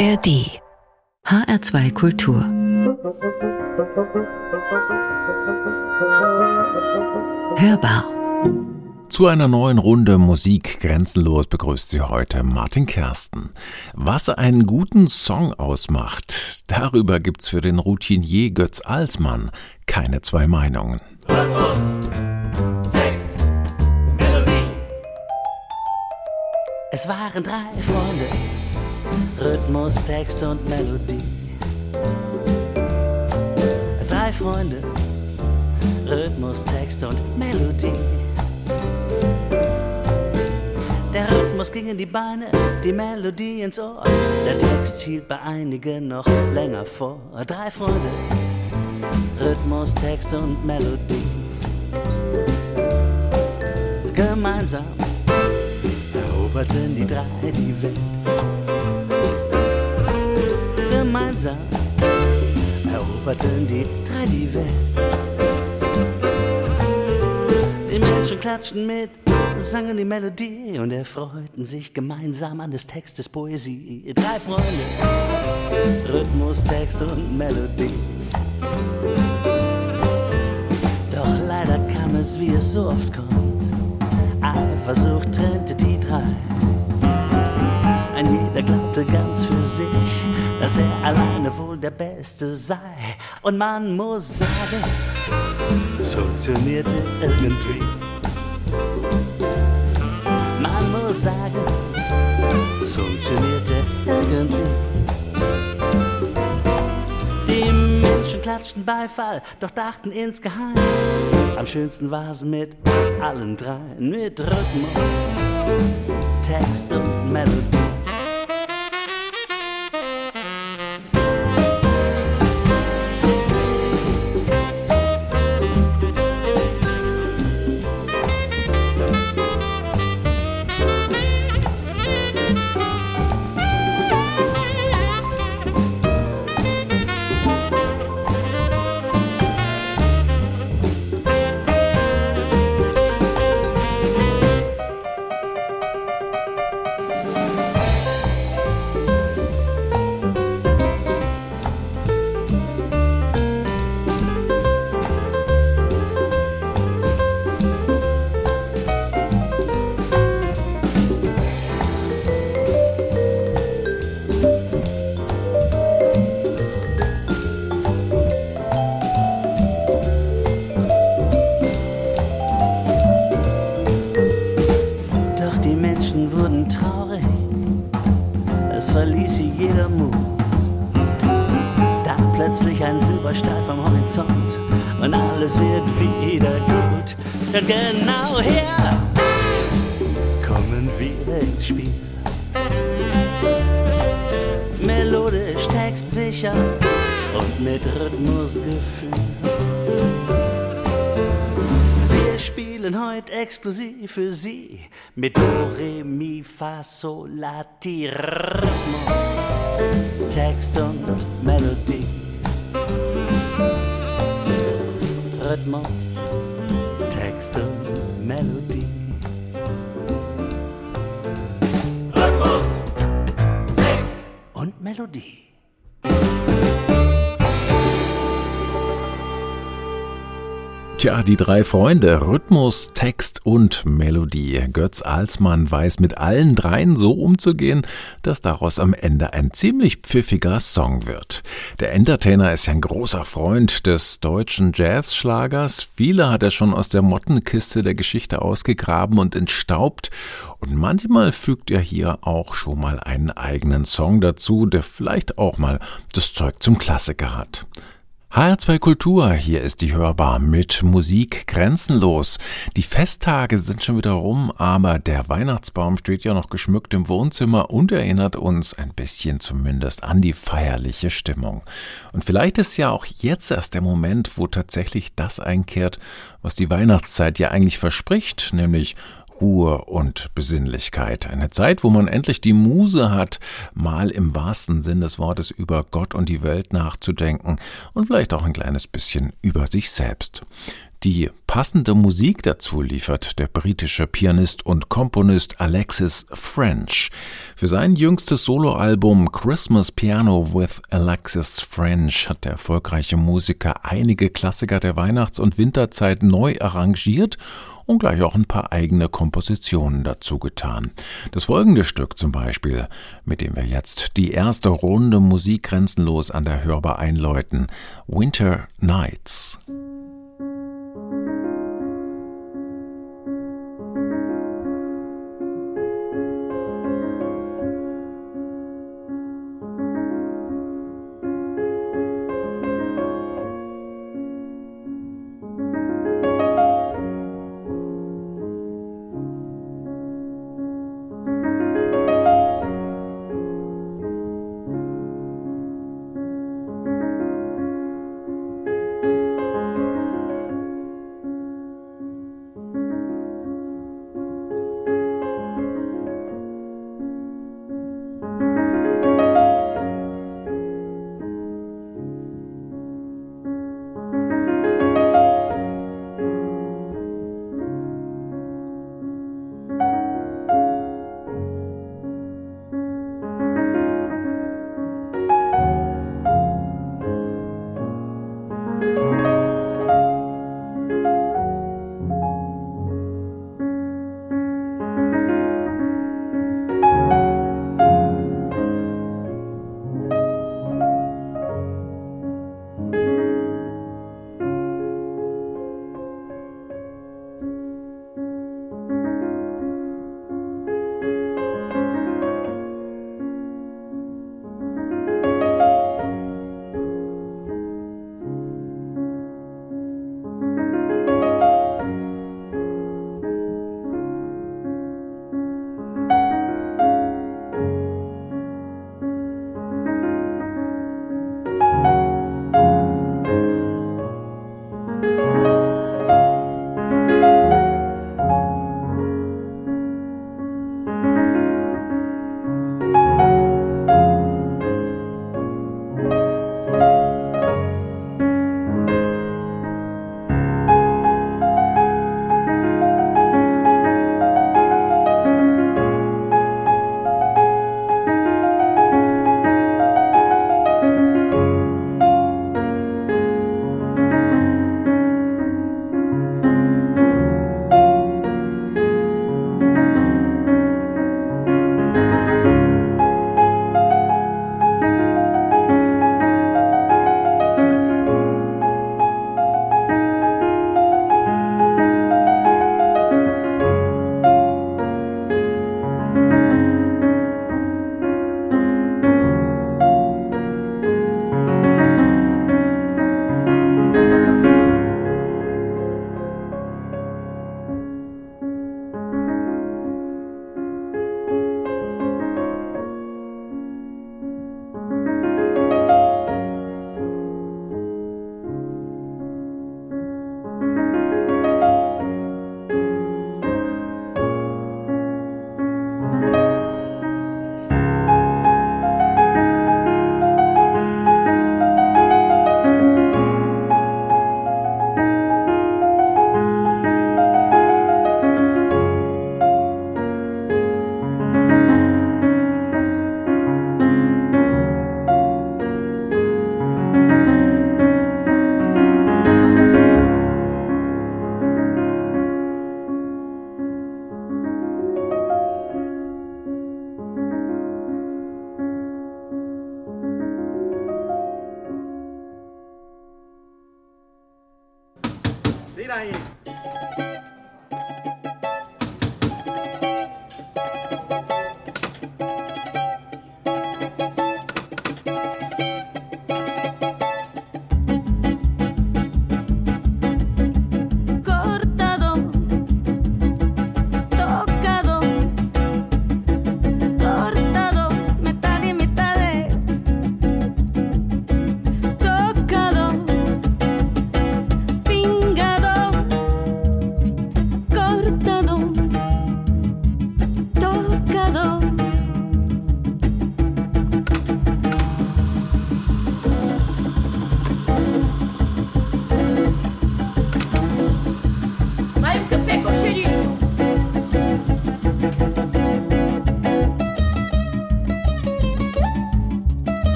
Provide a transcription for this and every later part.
ARD HR2 Kultur Hörbar zu einer neuen Runde Musik grenzenlos begrüßt Sie heute Martin Kersten. Was einen guten Song ausmacht, darüber gibt's für den Routinier Götz Alsmann keine zwei Meinungen. Es waren drei Freunde, Rhythmus, Text und Melodie. Drei Freunde, Rhythmus, Text und Melodie. Der Rhythmus ging in die Beine, die Melodie ins Ohr. Der Text hielt bei einigen noch länger vor. Drei Freunde, Rhythmus, Text und Melodie. Gemeinsam eroberten die drei die Welt. Gemeinsam eroberten die drei die Welt. Die Menschen klatschten mit, sangen die Melodie und erfreuten sich gemeinsam an des Textes Poesie. Drei Freunde, Rhythmus, Text und Melodie. Doch leider kam es, wie es so oft kommt. Eifersucht trennte die drei. Ein jeder glaubte ganz für sich, dass er alleine wohl der Beste sei. Und man muss sagen, es funktionierte irgendwie. Man muss sagen, es funktionierte irgendwie. Die Menschen klatschten Beifall, doch dachten insgeheim, am schönsten war es mit allen dreien, mit Rhythmus, Text und Melodie. Spielen heute exklusiv für Sie mit Do, Re, Mi, Fa, Sol, La, Ti, Rhythmus, Text und Melodie. Rhythmus, Text und Melodie. Rhythmus, Text und Melodie. Tja, die drei Freunde, Rhythmus, Text und Melodie. Götz Alsmann weiß mit allen dreien so umzugehen, dass daraus am Ende ein ziemlich pfiffiger Song wird. Der Entertainer ist ja ein großer Freund des deutschen Jazzschlagers. Viele hat er schon aus der Mottenkiste der Geschichte ausgegraben und entstaubt. Und manchmal fügt er hier auch schon mal einen eigenen Song dazu, der vielleicht auch mal das Zeug zum Klassiker hat. HR2 Kultur, hier ist die Hörbar mit Musik grenzenlos. Die Festtage sind schon wieder rum, aber der Weihnachtsbaum steht ja noch geschmückt im Wohnzimmer und erinnert uns ein bisschen zumindest an die feierliche Stimmung. Und vielleicht ist ja auch jetzt erst der Moment, wo tatsächlich das einkehrt, was die Weihnachtszeit ja eigentlich verspricht, nämlich Ruhe und Besinnlichkeit. Eine Zeit, wo man endlich die Muse hat, mal im wahrsten Sinn des Wortes über Gott und die Welt nachzudenken und vielleicht auch ein kleines bisschen über sich selbst. Die passende Musik dazu liefert der britische Pianist und Komponist Alexis French. Für sein jüngstes Soloalbum Christmas Piano with Alexis French hat der erfolgreiche Musiker einige Klassiker der Weihnachts- und Winterzeit neu arrangiert und gleich auch ein paar eigene Kompositionen dazu getan. Das folgende Stück zum Beispiel, mit dem wir jetzt die erste Runde Musik grenzenlos an der Hörbar einläuten, Winter Nights.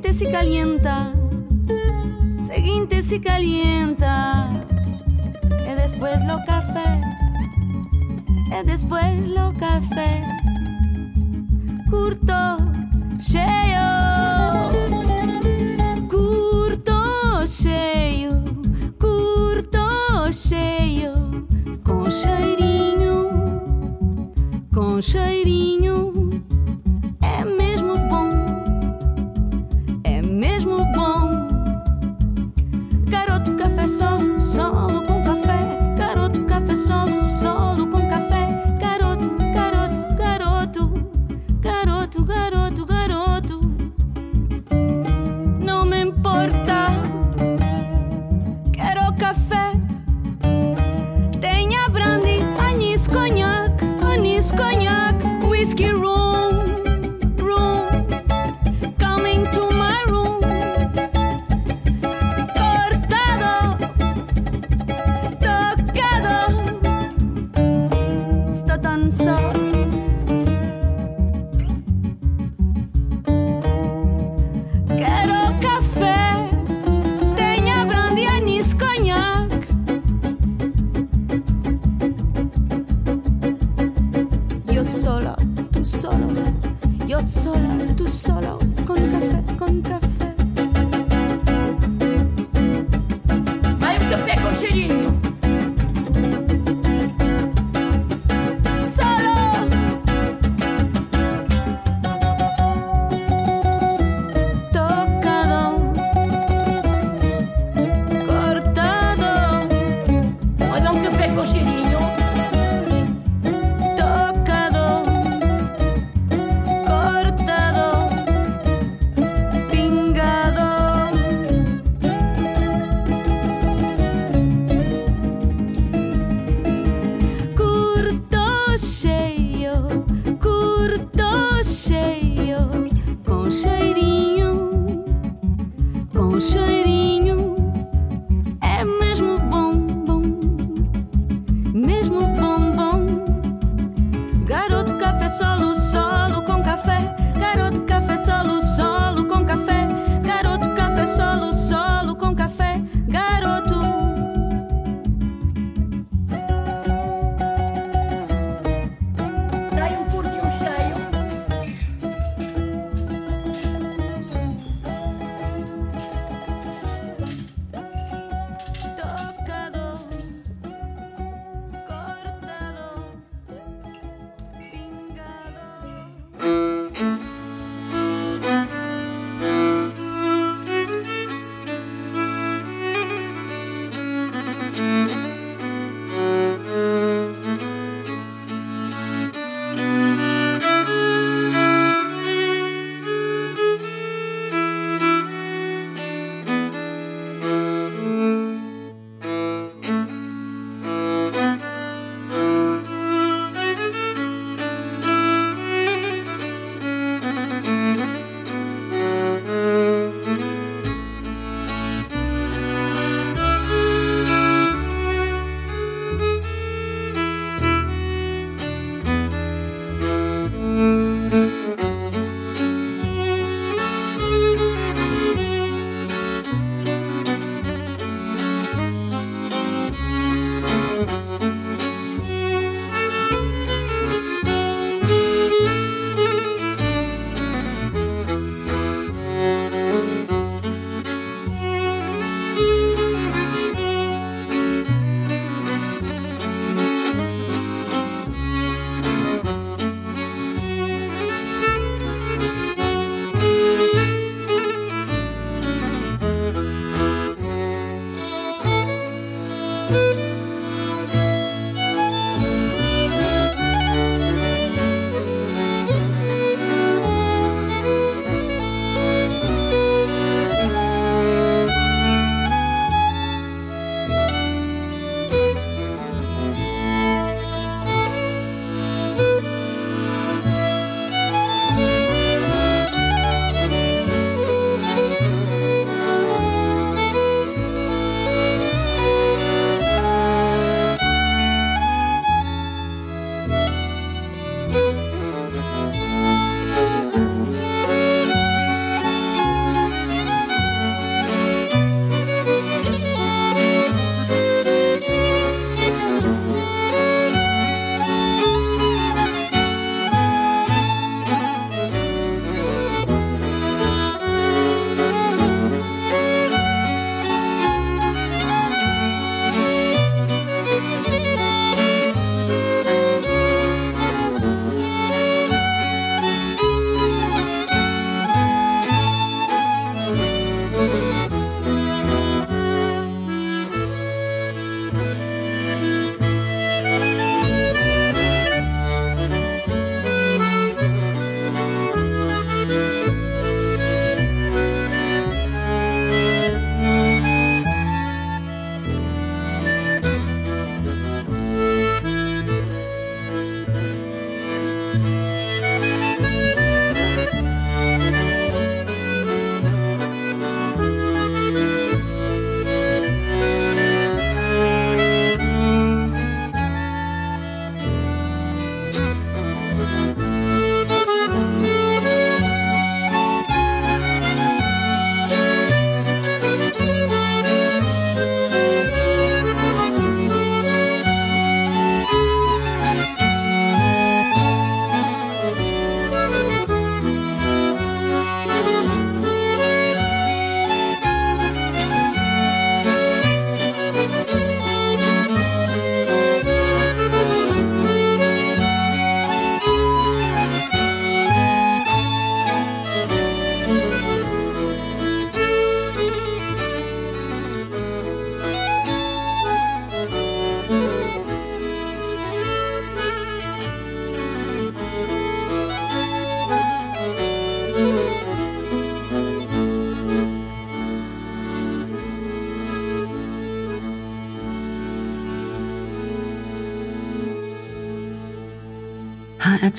Seguinte si calienta, seguinte si calienta, e después lo café, e después lo café. Curto, che Solo, tú solo, yo sola, tú solo, con café, con café.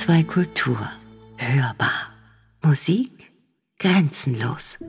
HR2 Kultur. Hörbar. Musik grenzenlos.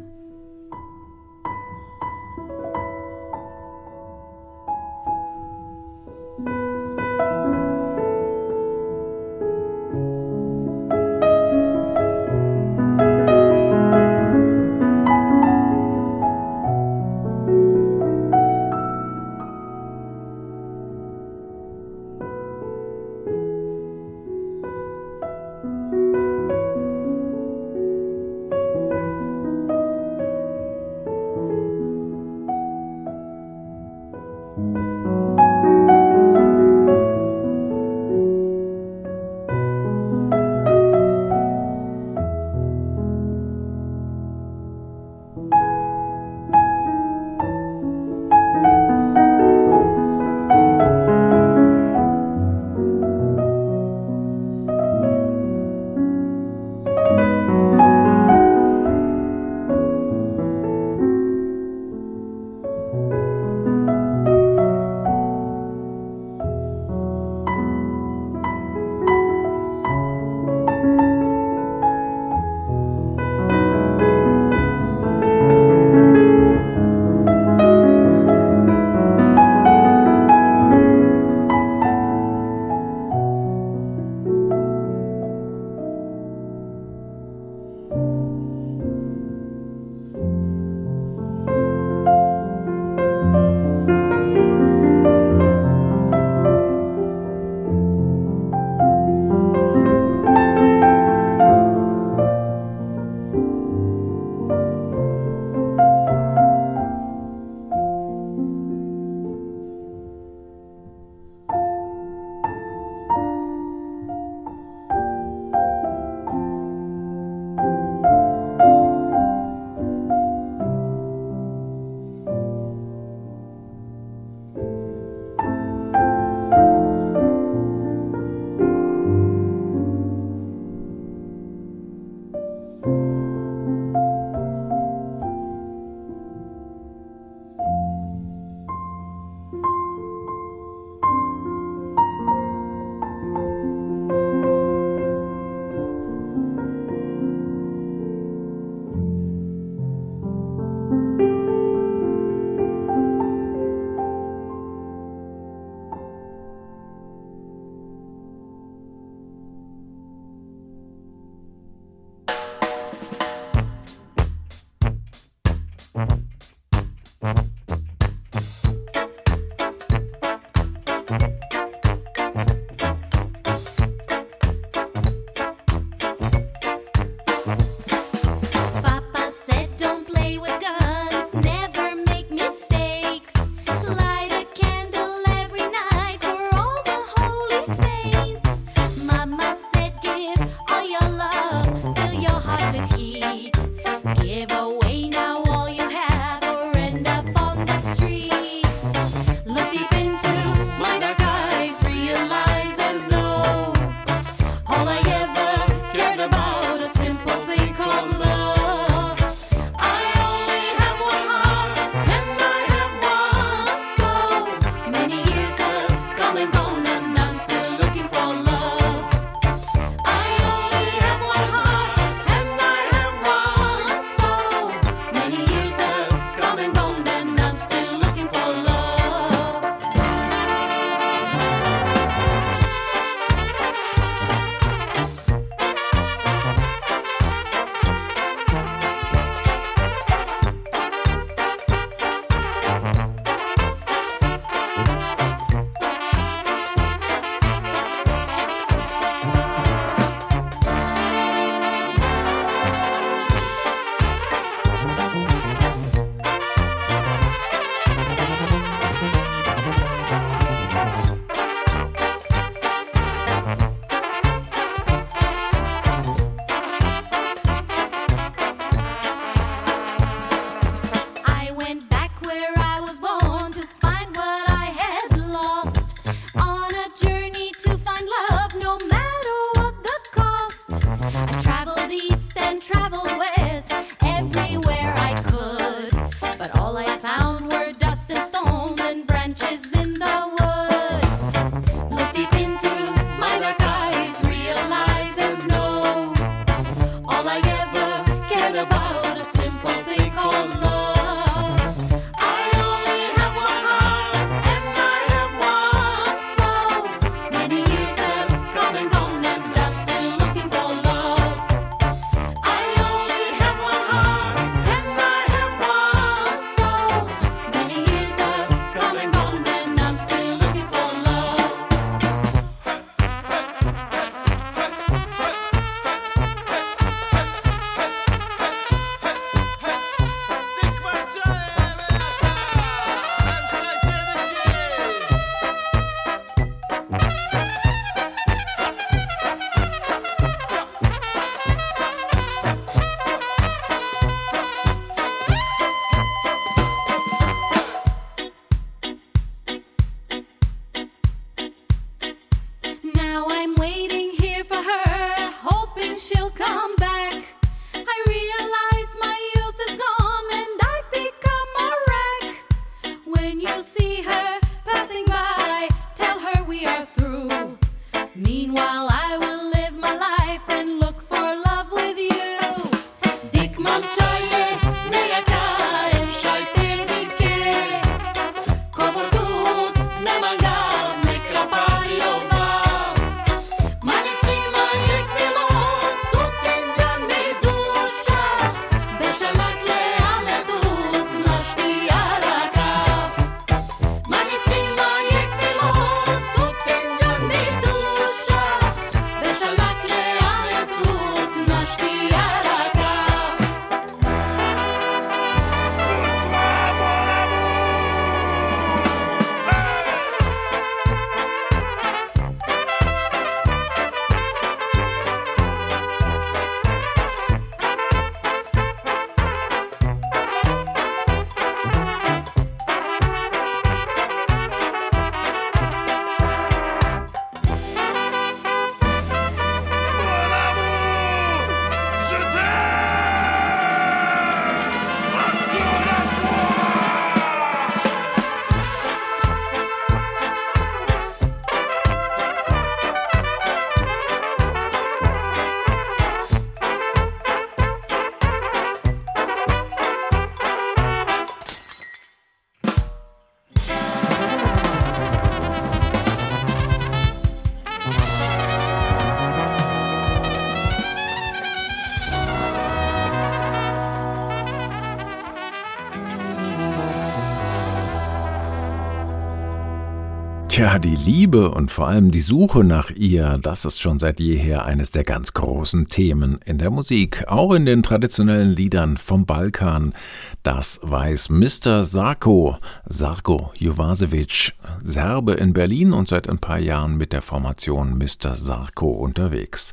Tja, die Liebe und vor allem die Suche nach ihr, das ist schon seit jeher eines der ganz großen Themen in der Musik, auch in den traditionellen Liedern vom Balkan. Das weiß Mr. Sarko, Sarko Jovasevic, Serbe in Berlin und seit ein paar Jahren mit der Formation Mr. Sarko unterwegs.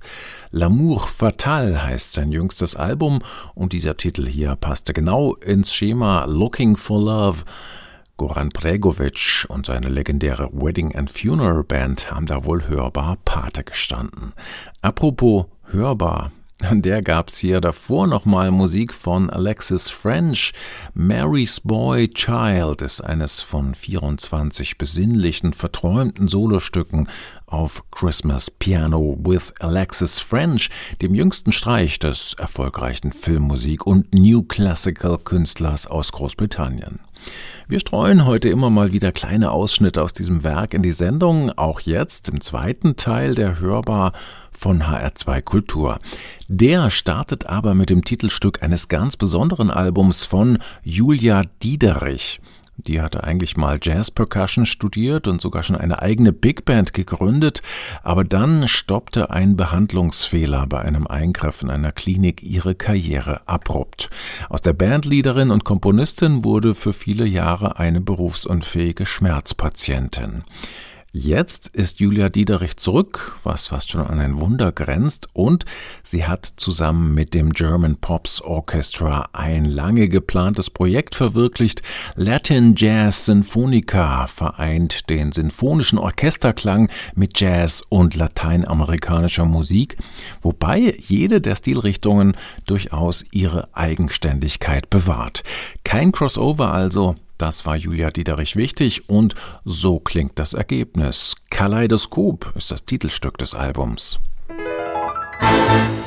L'amour fatal heißt sein jüngstes Album und dieser Titel hier passte genau ins Schema Looking for Love. Goran Bregovic und seine legendäre Wedding and Funeral Band haben da wohl hörbar Pate gestanden. Apropos hörbar, an der gab's hier davor nochmal Musik von Alexis French. Mary's Boy Child ist eines von 24 besinnlichen, verträumten Solostücken auf Christmas Piano with Alexis French, dem jüngsten Streich des erfolgreichen Filmmusik- und New Classical Künstlers aus Großbritannien. Wir streuen heute immer mal wieder kleine Ausschnitte aus diesem Werk in die Sendung, auch jetzt im zweiten Teil der Hörbar von HR2 Kultur. Der startet aber mit dem Titelstück eines ganz besonderen Albums von Julia Diederich. Die hatte eigentlich mal Jazz Percussion studiert und sogar schon eine eigene Big Band gegründet, aber dann stoppte ein Behandlungsfehler bei einem Eingriff in einer Klinik ihre Karriere abrupt. Aus der Bandleaderin und Komponistin wurde für viele Jahre eine berufsunfähige Schmerzpatientin. Jetzt ist Julia Diederich zurück, was fast schon an ein Wunder grenzt, und sie hat zusammen mit dem German Pops Orchestra ein lange geplantes Projekt verwirklicht. Latin Jazz Symphonica vereint den sinfonischen Orchesterklang mit Jazz und lateinamerikanischer Musik, wobei jede der Stilrichtungen durchaus ihre Eigenständigkeit bewahrt. Kein Crossover also, das war Julia Diederich wichtig und so klingt das Ergebnis. Kaleidoskop ist das Titelstück des Albums. Kaleidoskop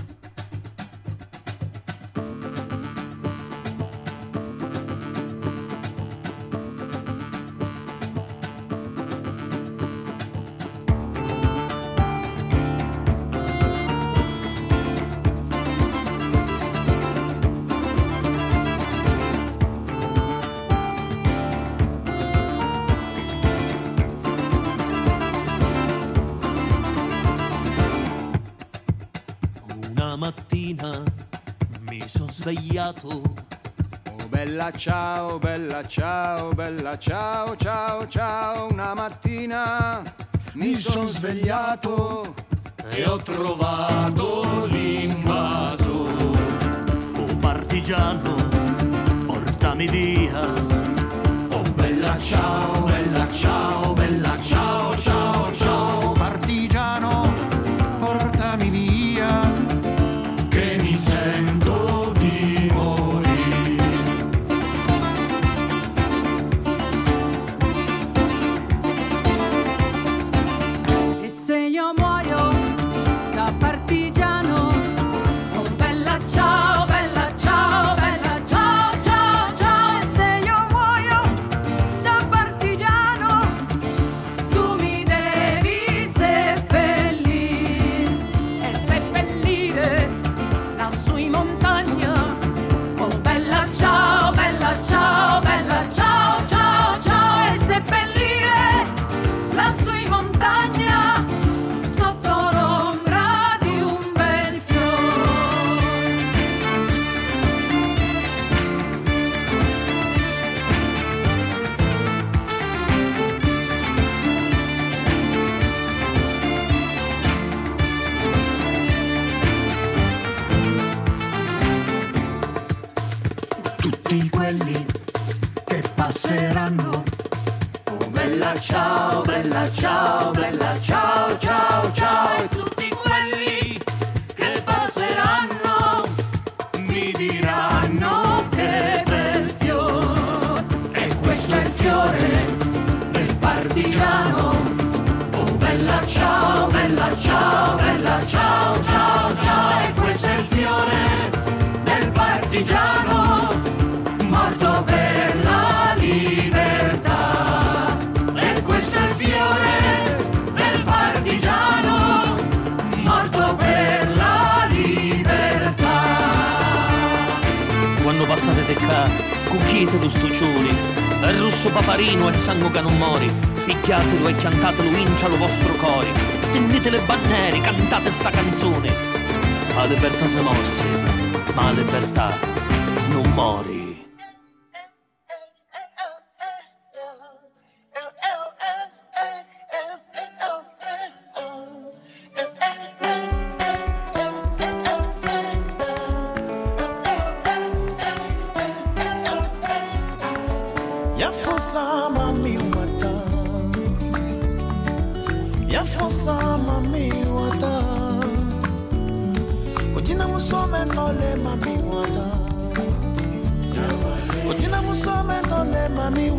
ciao, bella ciao, bella ciao, ciao, ciao. Una mattina mi sono svegliato e ho trovato l'invaso. Oh partigiano, portami via. Oh bella ciao, bella ciao, bella ciao.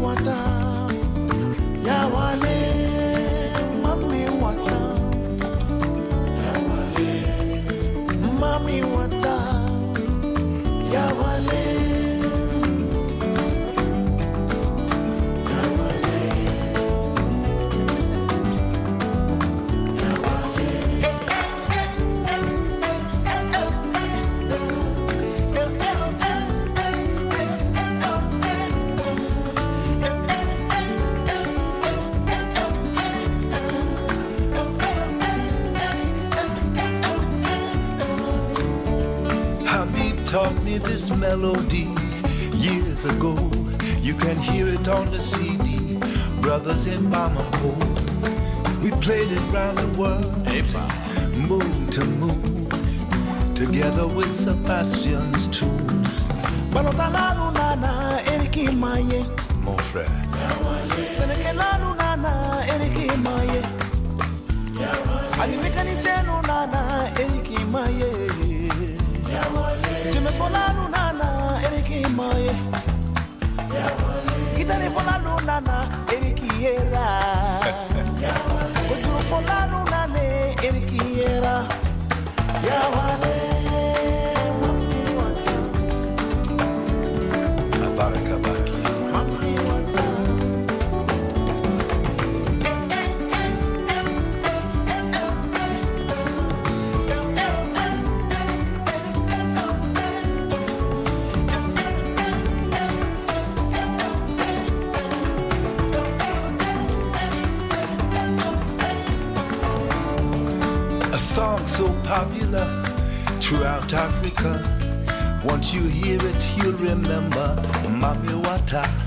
water. this melody years ago. You can hear it on the CD, Brothers in Bamako. We played it round the world, moon to moon, together with Sebastian's tune. Mon frère. Senekelalu nana eriki maye. Senu yawana Africa. Once you hear it, you'll remember Mami Wata.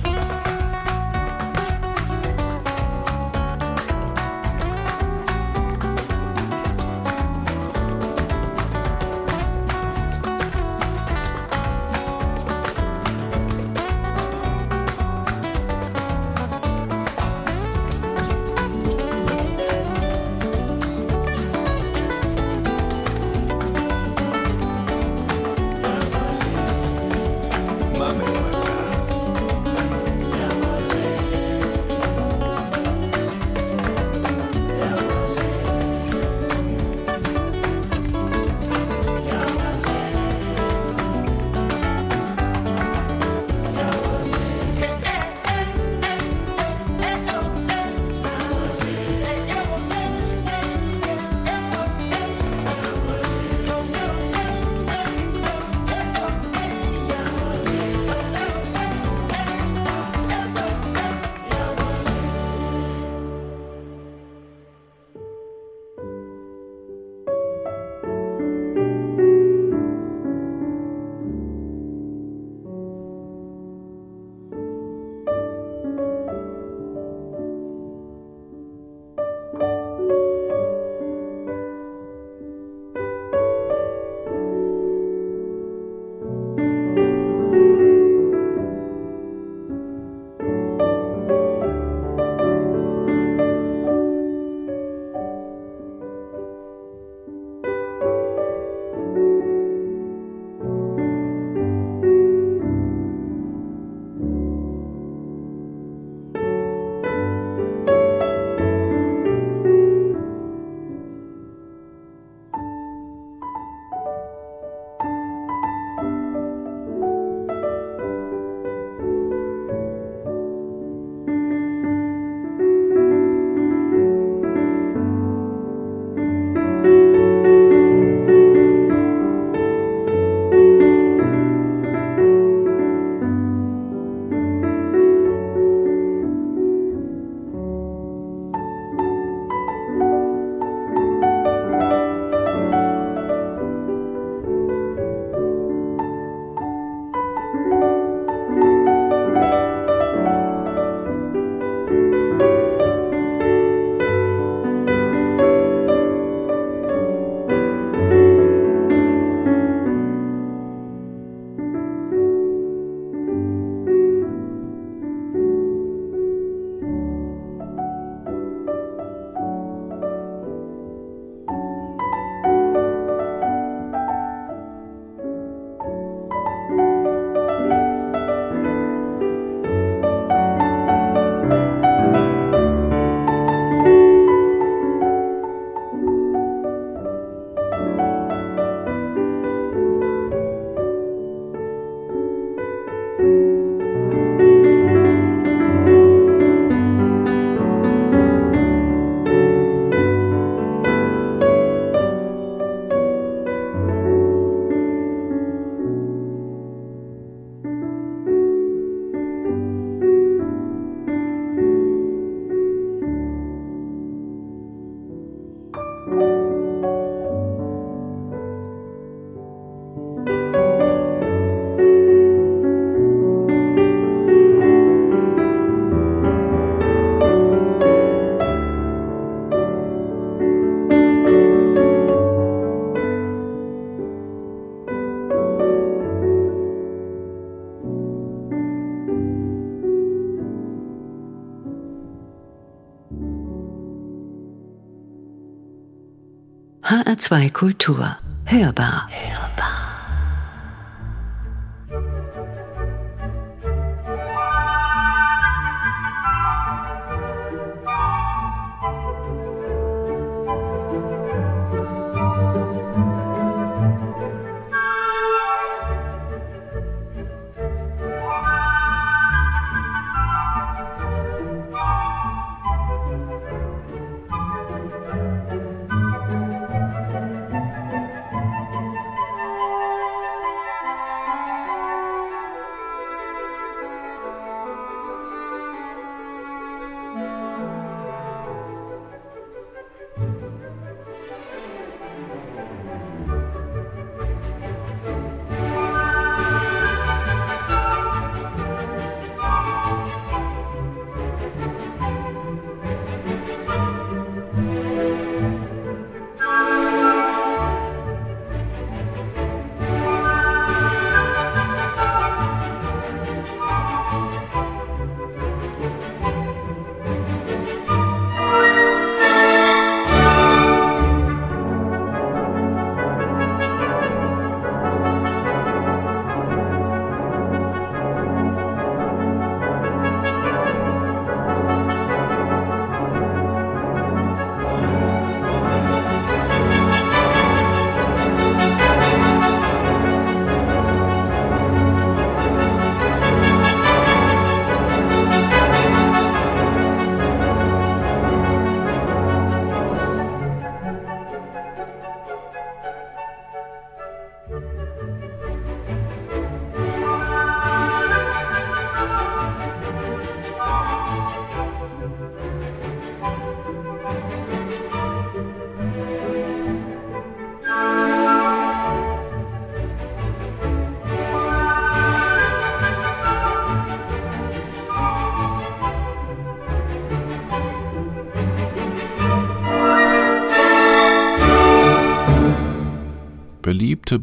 Kultur.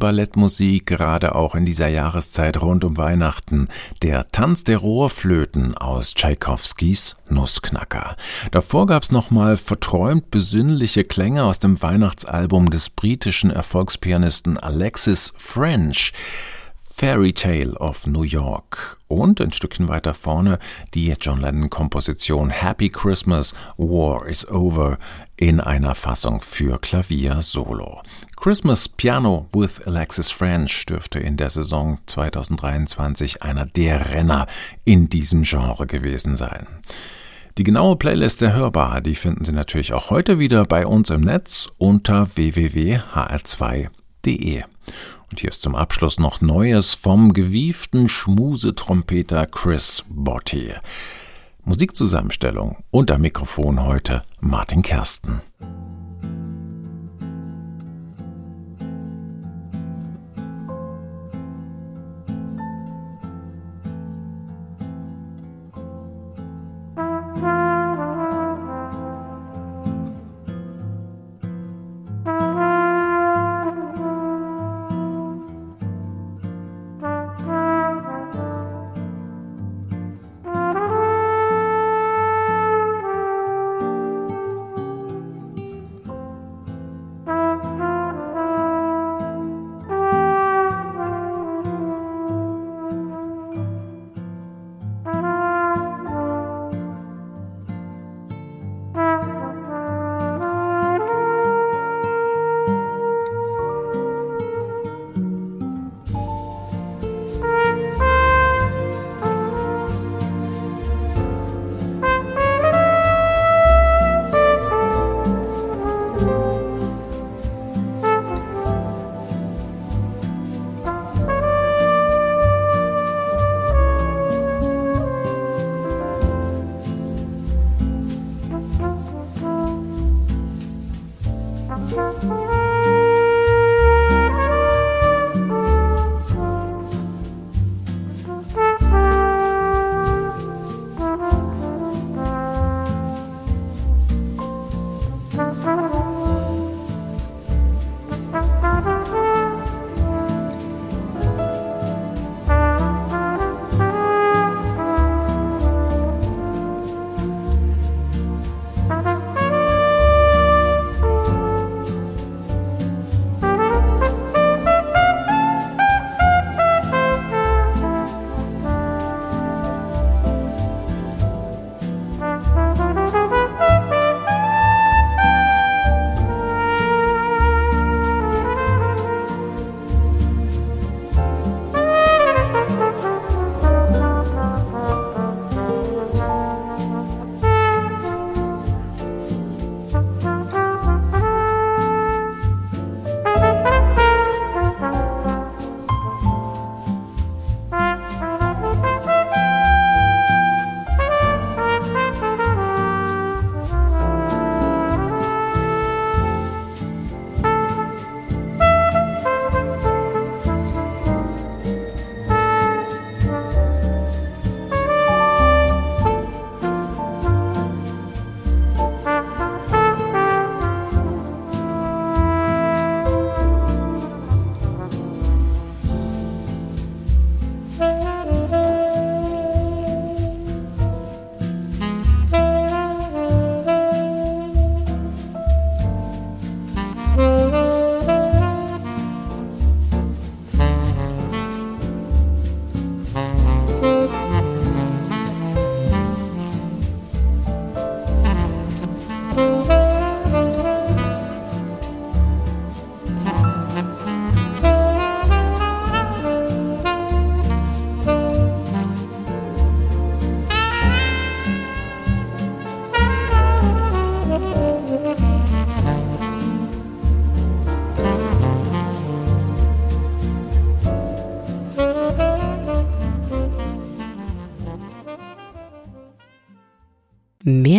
Ballettmusik, gerade auch in dieser Jahreszeit rund um Weihnachten. Der Tanz der Rohrflöten aus Tschaikowskis Nussknacker. Davor gab's nochmal verträumt besinnliche Klänge aus dem Weihnachtsalbum des britischen Erfolgspianisten Alexis French. Fairy Tale of New York und ein Stückchen weiter vorne die John Lennon-Komposition Happy Christmas, War is Over in einer Fassung für Klavier Solo. Christmas Piano with Alexis French dürfte in der Saison 2023 einer der Renner in diesem Genre gewesen sein. Die genaue Playlist der Hörbar, die finden Sie natürlich auch heute wieder bei uns im Netz unter www.hr2.de. Und hier ist zum Abschluss noch Neues vom gewieften Schmusetrompeter Chris Botti. Musikzusammenstellung am Mikrofon heute Martin Kersten.